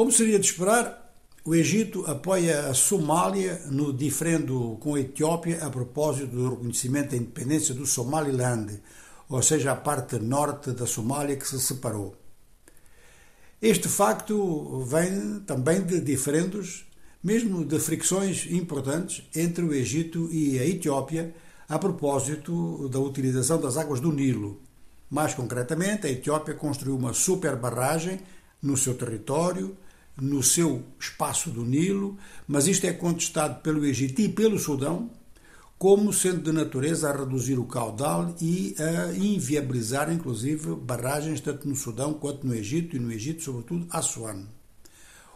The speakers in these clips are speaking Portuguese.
Como seria de esperar, o Egito apoia a Somália no diferendo com a Etiópia a propósito do reconhecimento da independência do Somaliland, ou seja, a parte norte da Somália que se separou. Este facto vem também de diferendos, mesmo de fricções importantes entre o Egito e a Etiópia a propósito da utilização das águas do Nilo. Mais concretamente, a Etiópia construiu uma super barragem no seu território, no seu espaço do Nilo, mas isto é contestado pelo Egito e pelo Sudão como sendo de natureza a reduzir o caudal e a inviabilizar, inclusive, barragens tanto no Sudão quanto no Egito, e no Egito, sobretudo, Assuan.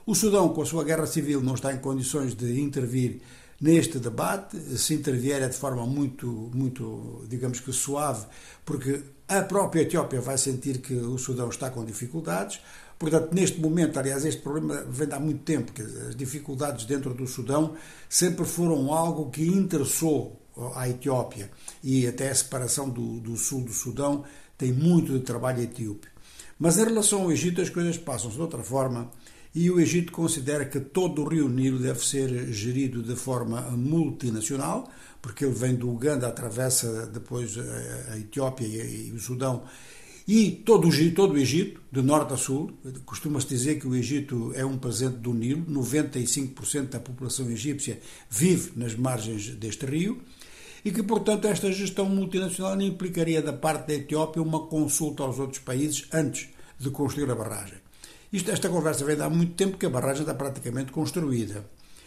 O Sudão, com a sua guerra civil, não está em condições de intervir neste debate, se intervier é de forma muito, muito, digamos que suave, porque a própria Etiópia vai sentir que o Sudão está com dificuldades. Portanto, neste momento, aliás, este problema vem de há muito tempo, que as dificuldades dentro do Sudão sempre foram algo que interessou à Etiópia e até a separação do, do sul do Sudão tem muito de trabalho etíope. Mas em relação ao Egito, as coisas passam-se de outra forma e o Egito considera que todo o rio Nilo deve ser gerido de forma multinacional, porque ele vem do Uganda, atravessa depois a Etiópia e o Sudão, e todo o, todo o Egito, de norte a sul, costuma-se dizer que o Egito é um presente do Nilo, 95% da população egípcia vive nas margens deste rio, e que, portanto, esta gestão multinacional implicaria da parte da Etiópia uma consulta aos outros países antes de construir a barragem. Isto, esta conversa vem de há muito tempo que a barragem está praticamente construída.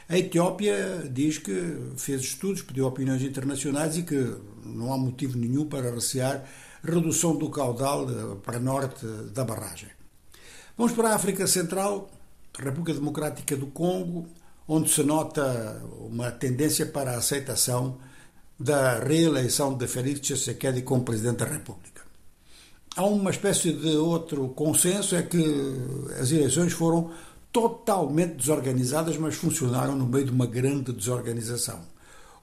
A Etiópia diz que fez estudos, pediu opiniões internacionais e que não há motivo nenhum para recear redução do caudal para norte da barragem. Vamos para a África Central, República Democrática do Congo, onde se nota uma tendência para a aceitação da reeleição de Félix Tshisekedi como Presidente da República há uma espécie de outro consenso, é que as eleições foram totalmente desorganizadas, mas funcionaram no meio de uma grande desorganização.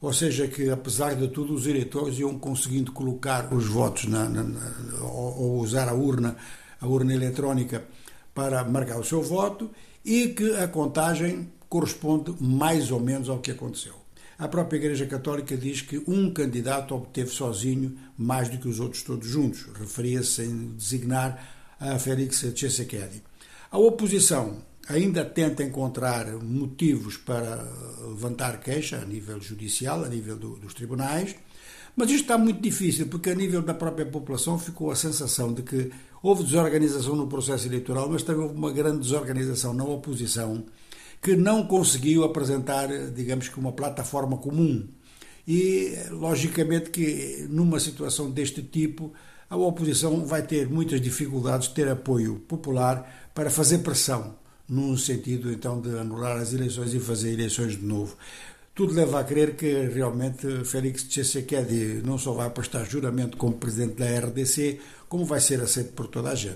Ou seja, que apesar de tudo, os eleitores iam conseguindo colocar os votos na, na, na, ou, usar a urna, a urna eletrónica para marcar o seu voto e que a contagem corresponde mais ou menos ao que aconteceu. A própria Igreja Católica diz que um candidato obteve sozinho mais do que os outros todos juntos. Referia-se em designar a Félix Tshisekedi. A oposição ainda tenta encontrar motivos para levantar queixa a nível judicial, a nível do, dos tribunais, mas isto está muito difícil, porque a nível da própria população ficou a sensação de que houve desorganização no processo eleitoral, mas também houve uma grande desorganização na oposição que não conseguiu apresentar, digamos que, uma plataforma comum. E, logicamente, que numa situação deste tipo, a oposição vai ter muitas dificuldades de ter apoio popular para fazer pressão, no sentido, então, de anular as eleições e fazer eleições de novo. Tudo leva a crer que realmente Félix Tshisekedi não só vai prestar juramento como presidente da RDC, como vai ser aceito por toda a gente.